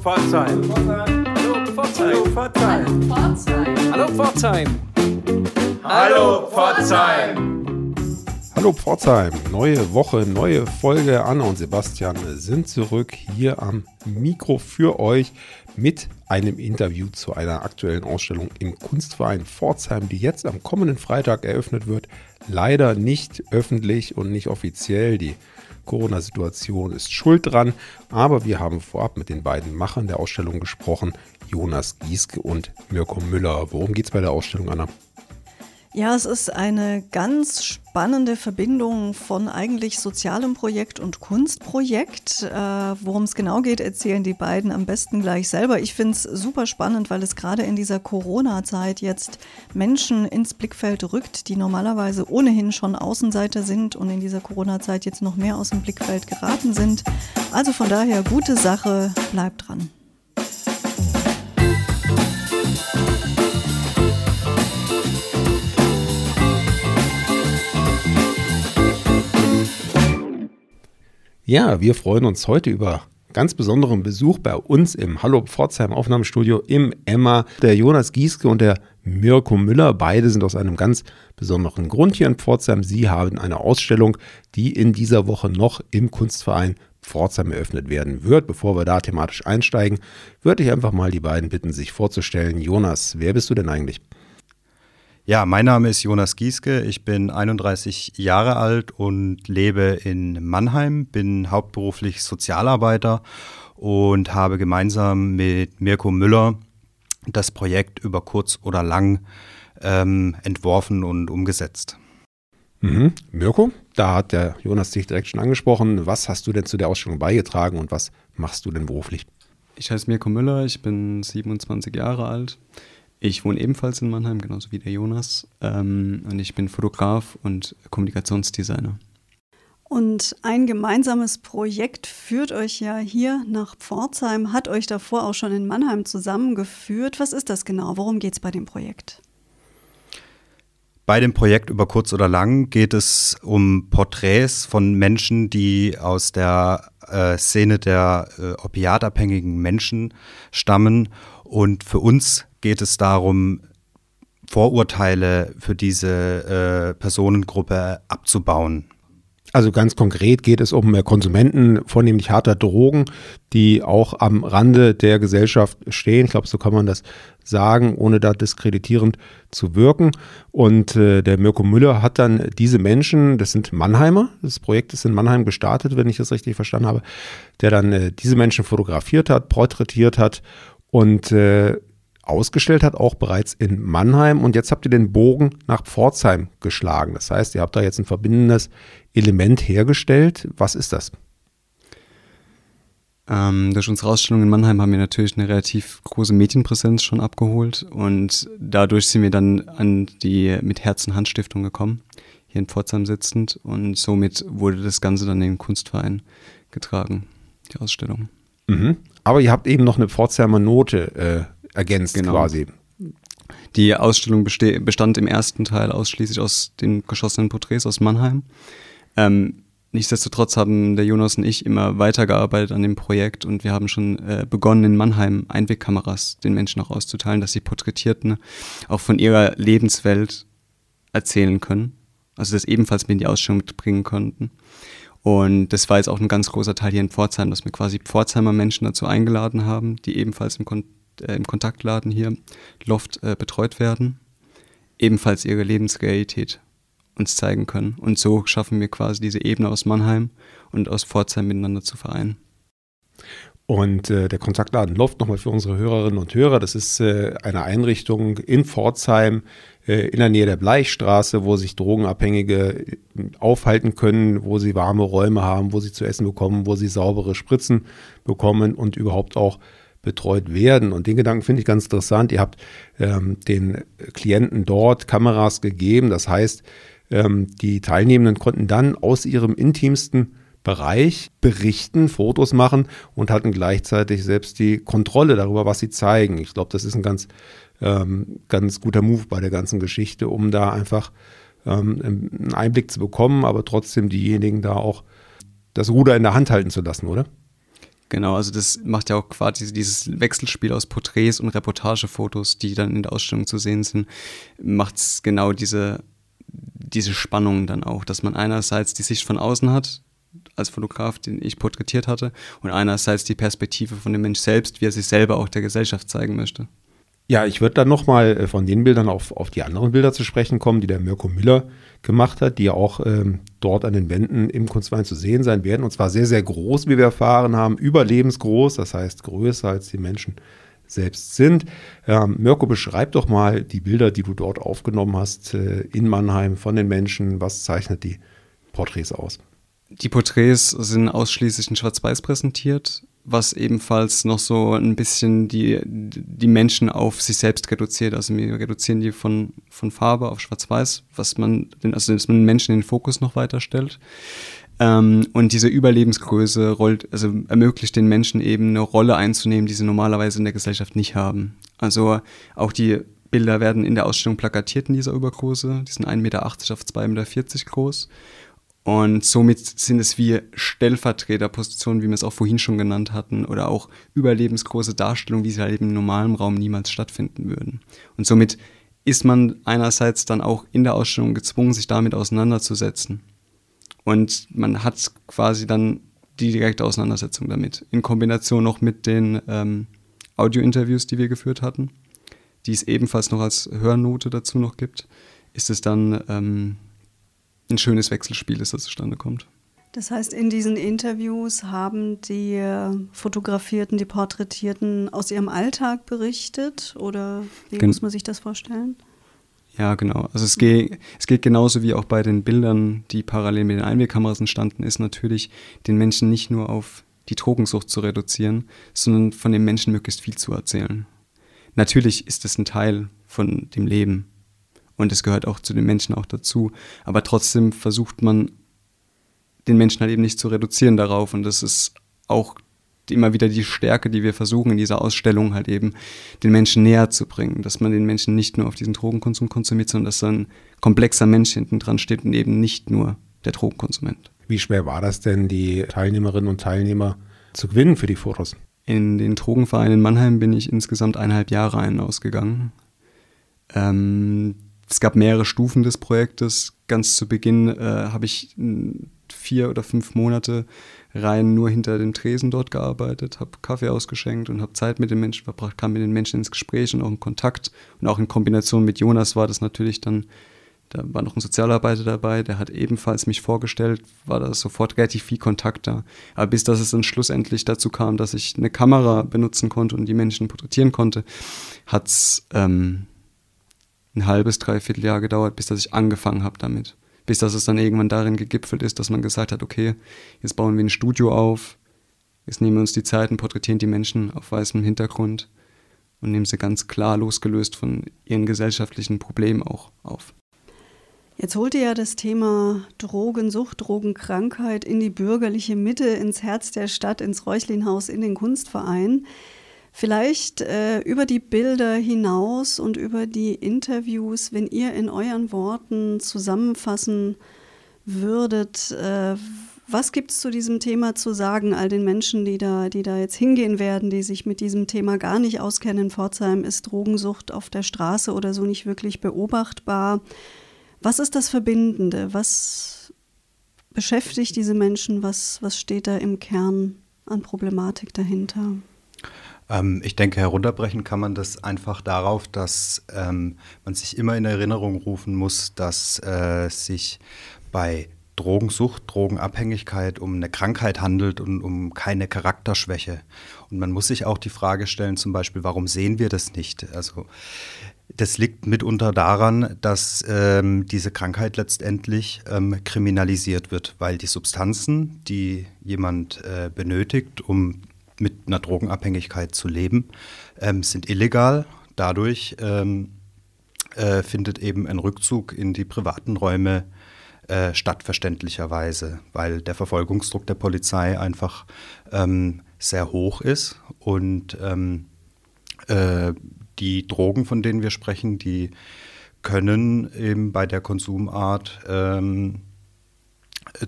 Pforzheim. Hallo Pforzheim. Hallo Pforzheim. Hallo Pforzheim. Hallo Pforzheim, neue Woche, neue Folge. Anna und Sebastian sind zurück hier am Mikro für euch mit einem Interview zu einer aktuellen Ausstellung im Kunstverein Pforzheim, die jetzt am kommenden Freitag eröffnet wird. Leider nicht öffentlich und nicht offiziell. Die Corona-Situation ist schuld dran, aber wir haben vorab mit den beiden Machern der Ausstellung gesprochen, Jonas Gieske und Mirko Müller. Worum geht es bei der Ausstellung, Anna? Ja, es ist eine ganz spannende Verbindung von eigentlich sozialem Projekt und Kunstprojekt. Äh, Worum es genau geht, erzählen die beiden am besten gleich selber. Ich finde es super spannend, weil es gerade in dieser Corona-Zeit jetzt Menschen ins Blickfeld rückt, die normalerweise ohnehin schon Außenseiter sind und in dieser Corona-Zeit jetzt noch mehr aus dem Blickfeld geraten sind. Also von daher gute Sache, bleibt dran. Ja, wir freuen uns heute über ganz besonderen Besuch bei uns im Hallo Pforzheim Aufnahmestudio im Emma. Der Jonas Gieske und der Mirko Müller, beide sind aus einem ganz besonderen Grund hier in Pforzheim. Sie haben eine Ausstellung, die in dieser Woche noch im Kunstverein Pforzheim eröffnet werden wird. Bevor wir da thematisch einsteigen, würde ich einfach mal die beiden bitten, sich vorzustellen. Jonas, wer bist du denn eigentlich? Ja, mein Name ist Jonas Gieske. Ich bin 31 Jahre alt und lebe in Mannheim, bin hauptberuflich Sozialarbeiter und habe gemeinsam mit Mirko Müller das Projekt über kurz oder lang ähm, entworfen und umgesetzt. Mhm. Mirko, da hat der Jonas dich direkt schon angesprochen. Was hast du denn zu der Ausstellung beigetragen und was machst du denn beruflich? Ich heiße Mirko Müller, ich bin 27 Jahre alt. Ich wohne ebenfalls in Mannheim, genauso wie der Jonas. Ähm, und ich bin Fotograf und Kommunikationsdesigner. Und ein gemeinsames Projekt führt euch ja hier nach Pforzheim, hat euch davor auch schon in Mannheim zusammengeführt. Was ist das genau? Worum geht es bei dem Projekt? Bei dem Projekt über kurz oder lang geht es um Porträts von Menschen, die aus der äh, Szene der äh, opiatabhängigen Menschen stammen. Und für uns geht es darum, Vorurteile für diese äh, Personengruppe abzubauen. Also ganz konkret geht es um Konsumenten, vornehmlich harter Drogen, die auch am Rande der Gesellschaft stehen. Ich glaube, so kann man das sagen, ohne da diskreditierend zu wirken. Und äh, der Mirko Müller hat dann diese Menschen, das sind Mannheimer, das Projekt ist in Mannheim gestartet, wenn ich das richtig verstanden habe, der dann äh, diese Menschen fotografiert hat, porträtiert hat und äh, ausgestellt hat, auch bereits in Mannheim. Und jetzt habt ihr den Bogen nach Pforzheim geschlagen. Das heißt, ihr habt da jetzt ein verbindendes Element hergestellt. Was ist das? Ähm, durch unsere Ausstellung in Mannheim haben wir natürlich eine relativ große Medienpräsenz schon abgeholt und dadurch sind wir dann an die mit Herzen Handstiftung gekommen, hier in Pforzheim sitzend und somit wurde das Ganze dann in den Kunstverein getragen, die Ausstellung. Mhm. Aber ihr habt eben noch eine Pforzheimer Note äh, ergänzt genau. quasi. Die Ausstellung bestand im ersten Teil ausschließlich aus den geschossenen Porträts aus Mannheim. Ähm, nichtsdestotrotz haben der Jonas und ich immer weitergearbeitet an dem Projekt und wir haben schon äh, begonnen, in Mannheim Einwegkameras den Menschen auch auszuteilen, dass die Porträtierten auch von ihrer Lebenswelt erzählen können. Also das ebenfalls mit in die Ausstellung mitbringen konnten. Und das war jetzt auch ein ganz großer Teil hier in Pforzheim, dass wir quasi Pforzheimer Menschen dazu eingeladen haben, die ebenfalls im Äh, im Kontaktladen hier Loft äh, betreut werden, ebenfalls ihre Lebensrealität uns zeigen können. Und so schaffen wir quasi diese Ebene aus Mannheim und aus Pforzheim miteinander zu vereinen. Und äh, der Kontaktladen Loft nochmal für unsere Hörerinnen und Hörer. Das ist äh, eine Einrichtung in Pforzheim äh, in der Nähe der Bleichstraße, wo sich Drogenabhängige äh, aufhalten können, wo sie warme Räume haben, wo sie zu essen bekommen, wo sie saubere Spritzen bekommen und überhaupt auch betreut werden. Und den Gedanken finde ich ganz interessant. Ihr habt ähm, den Klienten dort Kameras gegeben. Das heißt, ähm, die Teilnehmenden konnten dann aus ihrem intimsten Bereich berichten, Fotos machen und hatten gleichzeitig selbst die Kontrolle darüber, was sie zeigen. Ich glaube, das ist ein ganz, ähm, ganz guter Move bei der ganzen Geschichte, um da einfach ähm, einen Einblick zu bekommen, aber trotzdem diejenigen da auch das Ruder in der Hand halten zu lassen, oder? Genau, also das macht ja auch quasi dieses Wechselspiel aus Porträts und Reportagefotos, die dann in der Ausstellung zu sehen sind, macht es genau diese, diese Spannung dann auch, dass man einerseits die Sicht von außen hat, als Fotograf, den ich porträtiert hatte, und einerseits die Perspektive von dem Mensch selbst, wie er sich selber auch der Gesellschaft zeigen möchte. Ja, ich würde dann nochmal äh, von den Bildern auf, auf die anderen Bilder zu sprechen kommen, die der Mirko Müller gemacht hat, die ja auch ähm, dort an den Wänden im Kunstverein zu sehen sein werden. Und zwar sehr, sehr groß, wie wir erfahren haben, überlebensgroß, das heißt größer als die Menschen selbst sind. Ähm, Mirko, beschreib doch mal die Bilder, die du dort aufgenommen hast äh, in Mannheim von den Menschen. Was zeichnet die Porträts aus? Die Porträts sind ausschließlich in Schwarz-Weiß präsentiert was ebenfalls noch so ein bisschen die, die Menschen auf sich selbst reduziert. Also wir reduzieren die von, von Farbe auf Schwarz-Weiß, was man, also dass man den Menschen in den Fokus noch weiter stellt. Ähm, und diese Überlebensgröße rollt, also ermöglicht den Menschen eben eine Rolle einzunehmen, die sie normalerweise in der Gesellschaft nicht haben. Also auch die Bilder werden in der Ausstellung plakatiert in dieser Übergröße. Die sind 1,80 Meter auf 2,40 Meter groß. Und somit sind es wie Stellvertreterpositionen, wie wir es auch vorhin schon genannt hatten, oder auch überlebensgroße Darstellungen, wie sie halt eben im normalen Raum niemals stattfinden würden. Und somit ist man einerseits dann auch in der Ausstellung gezwungen, sich damit auseinanderzusetzen. Und man hat quasi dann die direkte Auseinandersetzung damit. In Kombination noch mit den ähm, Audio-Interviews, die wir geführt hatten, die es ebenfalls noch als Hörnote dazu noch gibt, ist es dann ähm, ein schönes Wechselspiel das da zustande kommt. Das heißt, in diesen Interviews haben die Fotografierten, die Porträtierten aus ihrem Alltag berichtet oder wie Gen muss man sich das vorstellen? Ja, genau. Also es geht, es geht genauso wie auch bei den Bildern, die parallel mit den Einwegkameras entstanden ist, natürlich den Menschen nicht nur auf die Drogensucht zu reduzieren, sondern von den Menschen möglichst viel zu erzählen. Natürlich ist es ein Teil von dem Leben, und es gehört auch zu den Menschen auch dazu. Aber trotzdem versucht man, den Menschen halt eben nicht zu reduzieren darauf. Und das ist auch immer wieder die Stärke, die wir versuchen in dieser Ausstellung halt eben den Menschen näher zu bringen, dass man den Menschen nicht nur auf diesen Drogenkonsum konsumiert, sondern dass ein komplexer Mensch hinten dran steht und eben nicht nur der Drogenkonsument. Wie schwer war das denn, die Teilnehmerinnen und Teilnehmer zu gewinnen für die Fotos? In den Drogenverein in Mannheim bin ich insgesamt eineinhalb Jahre ein ausgegangen. Ähm, es gab mehrere Stufen des Projektes. Ganz zu Beginn äh, habe ich vier oder fünf Monate rein nur hinter dem Tresen dort gearbeitet, habe Kaffee ausgeschenkt und habe Zeit mit den Menschen verbracht, kam mit den Menschen ins Gespräch und auch in Kontakt. Und auch in Kombination mit Jonas war das natürlich dann, da war noch ein Sozialarbeiter dabei, der hat ebenfalls mich vorgestellt, war da sofort relativ viel Kontakt da. Aber bis dass es dann schlussendlich dazu kam, dass ich eine Kamera benutzen konnte und die Menschen porträtieren konnte, hat es ähm, ein halbes, dreiviertel Jahr gedauert, bis dass ich angefangen habe damit. Bis dass es dann irgendwann darin gegipfelt ist, dass man gesagt hat, okay, jetzt bauen wir ein Studio auf, jetzt nehmen wir uns die Zeit und porträtieren die Menschen auf weißem Hintergrund und nehmen sie ganz klar losgelöst von ihren gesellschaftlichen Problemen auch auf. Jetzt holt ihr ja das Thema Drogensucht, Drogenkrankheit in die bürgerliche Mitte, ins Herz der Stadt, ins Räuchlinhaus, in den Kunstverein. Vielleicht äh, über die Bilder hinaus und über die Interviews, wenn ihr in euren Worten zusammenfassen würdet, äh, was gibt es zu diesem Thema zu sagen, all den Menschen, die da, die da jetzt hingehen werden, die sich mit diesem Thema gar nicht auskennen? In Pforzheim ist Drogensucht auf der Straße oder so nicht wirklich beobachtbar. Was ist das Verbindende? Was beschäftigt diese Menschen? Was, was steht da im Kern an Problematik dahinter? Ähm, ich denke, herunterbrechen kann man das einfach darauf, dass ähm, man sich immer in Erinnerung rufen muss, dass äh, sich bei Drogensucht, Drogenabhängigkeit um eine Krankheit handelt und um keine Charakterschwäche. Und man muss sich auch die Frage stellen, zum Beispiel, warum sehen wir das nicht? Also das liegt mitunter daran, dass ähm, diese Krankheit letztendlich ähm, kriminalisiert wird, weil die Substanzen, die jemand äh, benötigt, um mit einer Drogenabhängigkeit zu leben, ähm, sind illegal. Dadurch ähm, äh, findet eben ein Rückzug in die privaten Räume äh, statt, verständlicherweise, weil der Verfolgungsdruck der Polizei einfach ähm, sehr hoch ist und ähm, äh, die Drogen, von denen wir sprechen, die können eben bei der Konsumart ähm,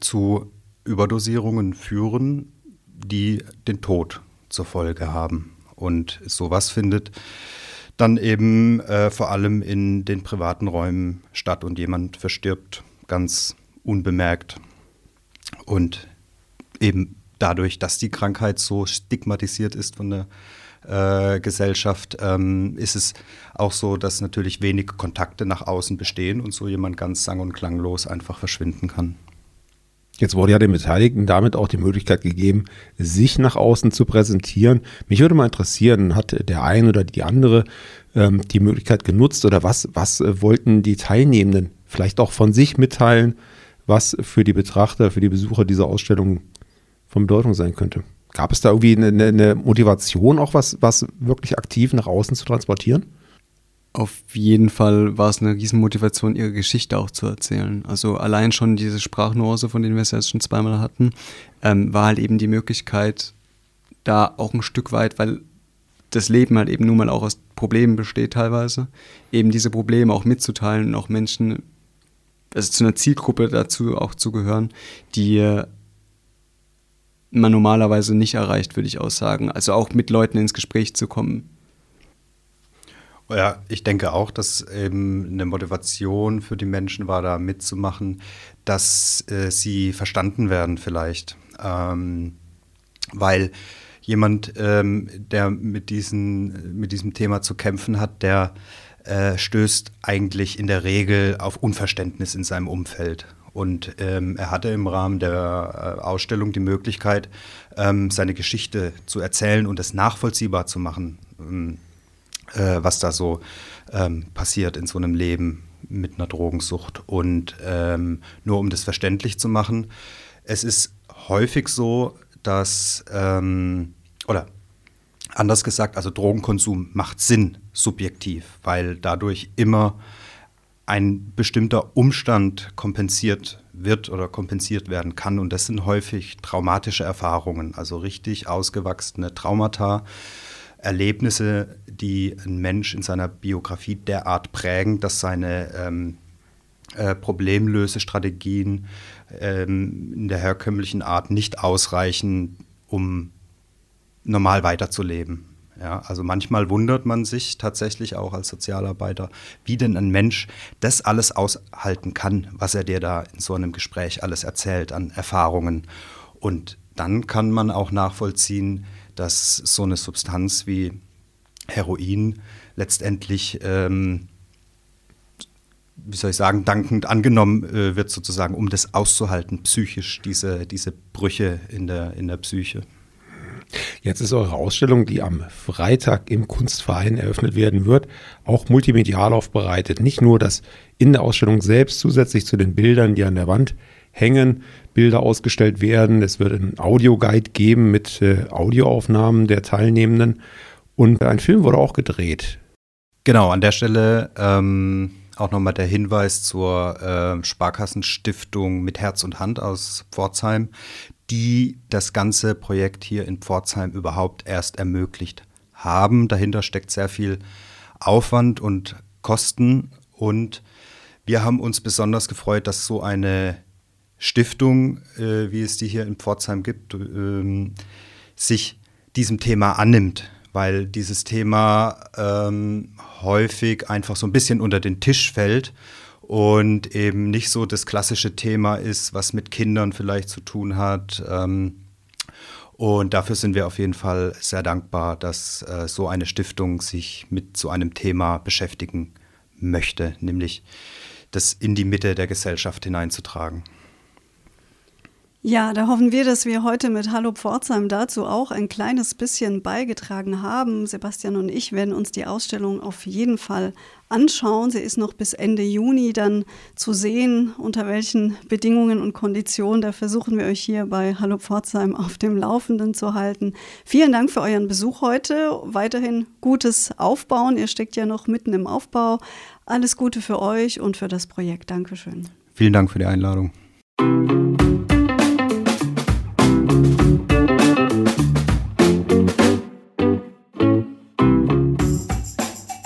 zu Überdosierungen führen, die den Tod zur Folge haben. Und sowas findet dann eben äh, vor allem in den privaten Räumen statt und jemand verstirbt ganz unbemerkt. Und eben dadurch, dass die Krankheit so stigmatisiert ist von der äh, Gesellschaft, ähm, ist es auch so, dass natürlich wenig Kontakte nach außen bestehen und so jemand ganz sang- und klanglos einfach verschwinden kann. Jetzt wurde ja den Beteiligten damit auch die Möglichkeit gegeben, sich nach außen zu präsentieren. Mich würde mal interessieren, hat der eine oder die andere ähm, die Möglichkeit genutzt oder was, was äh, wollten die Teilnehmenden vielleicht auch von sich mitteilen, was für die Betrachter, für die Besucher dieser Ausstellung von Bedeutung sein könnte? Gab es da irgendwie eine, eine Motivation, auch was, was wirklich aktiv nach außen zu transportieren? Auf jeden Fall war es eine Riesenmotivation, ihre Geschichte auch zu erzählen. Also allein schon diese Sprachnuance, von denen wir es jetzt schon zweimal hatten, ähm, war halt eben die Möglichkeit, da auch ein Stück weit, weil das Leben halt eben nun mal auch aus Problemen besteht teilweise, eben diese Probleme auch mitzuteilen und auch Menschen, also zu einer Zielgruppe dazu auch zu gehören, die man normalerweise nicht erreicht, würde ich auch sagen. Also auch mit Leuten ins Gespräch zu kommen. Ja, ich denke auch, dass eben eine Motivation für die Menschen war, da mitzumachen, dass äh, sie verstanden werden vielleicht. Ähm, weil jemand, ähm, der mit, diesen, mit diesem Thema zu kämpfen hat, der äh, stößt eigentlich in der Regel auf Unverständnis in seinem Umfeld. Und ähm, er hatte im Rahmen der äh, Ausstellung die Möglichkeit, ähm, seine Geschichte zu erzählen und es nachvollziehbar zu machen, ähm, äh, was da so ähm, passiert in so einem Leben mit einer Drogensucht. Und ähm, nur um das verständlich zu machen, es ist häufig so, dass, ähm, oder anders gesagt, also Drogenkonsum macht Sinn subjektiv, weil dadurch immer ein bestimmter Umstand kompensiert wird oder kompensiert werden kann. Und das sind häufig traumatische Erfahrungen, also richtig ausgewachsene Traumata, Erlebnisse, die ein Mensch in seiner Biografie derart prägen, dass seine ähm, äh, Problemlösestrategien ähm, in der herkömmlichen Art nicht ausreichen, um normal weiterzuleben. Ja, also manchmal wundert man sich tatsächlich auch als Sozialarbeiter, wie denn ein Mensch das alles aushalten kann, was er dir da in so einem Gespräch alles erzählt an Erfahrungen. Und dann kann man auch nachvollziehen, dass so eine Substanz wie Heroin letztendlich, ähm, wie soll ich sagen, dankend angenommen äh, wird sozusagen, um das auszuhalten, psychisch, diese, diese Brüche in der, in der Psyche. Jetzt ist eure Ausstellung, die am Freitag im Kunstverein eröffnet werden wird, auch multimedial aufbereitet. Nicht nur, dass in der Ausstellung selbst zusätzlich zu den Bildern, die an der Wand hängen, Bilder ausgestellt werden. Es wird einen Audioguide geben mit äh, Audioaufnahmen der Teilnehmenden. Und ein Film wurde auch gedreht. Genau, an der Stelle ähm, auch nochmal der Hinweis zur äh, Sparkassenstiftung mit Herz und Hand aus Pforzheim, die das ganze Projekt hier in Pforzheim überhaupt erst ermöglicht haben. Dahinter steckt sehr viel Aufwand und Kosten und wir haben uns besonders gefreut, dass so eine Stiftung, äh, wie es die hier in Pforzheim gibt, ähm, sich diesem Thema annimmt, weil dieses Thema ähm, häufig einfach so ein bisschen unter den Tisch fällt und eben nicht so das klassische Thema ist, was mit Kindern vielleicht zu tun hat. Ähm, und dafür sind wir auf jeden Fall sehr dankbar, dass äh, so eine Stiftung sich mit so einem Thema beschäftigen möchte, nämlich das in die Mitte der Gesellschaft hineinzutragen. Ja, da hoffen wir, dass wir heute mit Hallo Pforzheim dazu auch ein kleines bisschen beigetragen haben. Sebastian und ich werden uns die Ausstellung auf jeden Fall anschauen. Sie ist noch bis Ende Juni dann zu sehen, unter welchen Bedingungen und Konditionen. Da versuchen wir euch hier bei Hallo Pforzheim auf dem Laufenden zu halten. Vielen Dank für euren Besuch heute. Weiterhin gutes Aufbauen. Ihr steckt ja noch mitten im Aufbau. Alles Gute für euch und für das Projekt. Dankeschön. Vielen Dank für die Einladung.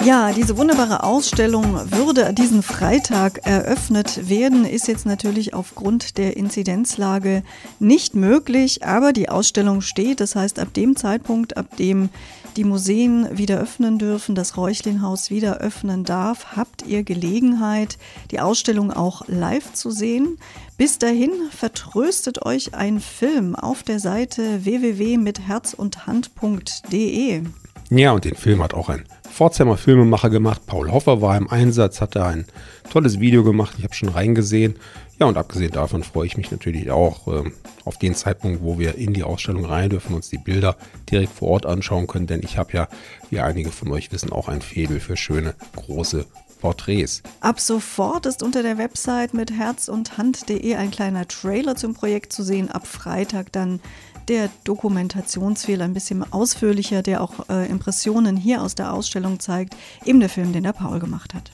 Ja, diese wunderbare Ausstellung würde diesen Freitag eröffnet werden, ist jetzt natürlich aufgrund der Inzidenzlage nicht möglich, aber die Ausstellung steht. Das heißt, ab dem Zeitpunkt, ab dem die Museen wieder öffnen dürfen, das Räuchlinhaus wieder öffnen darf, habt ihr Gelegenheit, die Ausstellung auch live zu sehen. Bis dahin vertröstet euch ein Film auf der Seite www.mitherzundhand.de. Ja, und den Film hat auch ein Pforzheimer Filmemacher gemacht. Paul Hoffer war im Einsatz, hat da ein tolles Video gemacht. Ich habe schon reingesehen. Ja, und abgesehen davon freue ich mich natürlich auch äh, auf den Zeitpunkt, wo wir in die Ausstellung rein dürfen, uns die Bilder direkt vor Ort anschauen können. Denn ich habe ja, wie einige von euch wissen, auch ein Faible für schöne, große Porträts. Ab sofort ist unter der Website mit herz und hand.de ein kleiner Trailer zum Projekt zu sehen. Ab Freitag dann der Dokumentationsfehler ein bisschen ausführlicher, der auch äh, Impressionen hier aus der Ausstellung zeigt, eben der Film, den der Paul gemacht hat.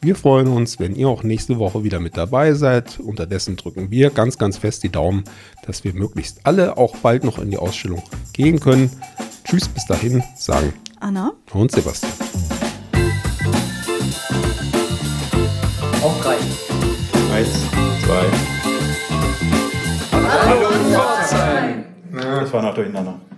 Wir freuen uns, wenn ihr auch nächste Woche wieder mit dabei seid. Unterdessen drücken wir ganz, ganz fest die Daumen, dass wir möglichst alle auch bald noch in die Ausstellung gehen können. Tschüss, bis dahin, sagen Anna und Sebastian. Auf zwei. Hallo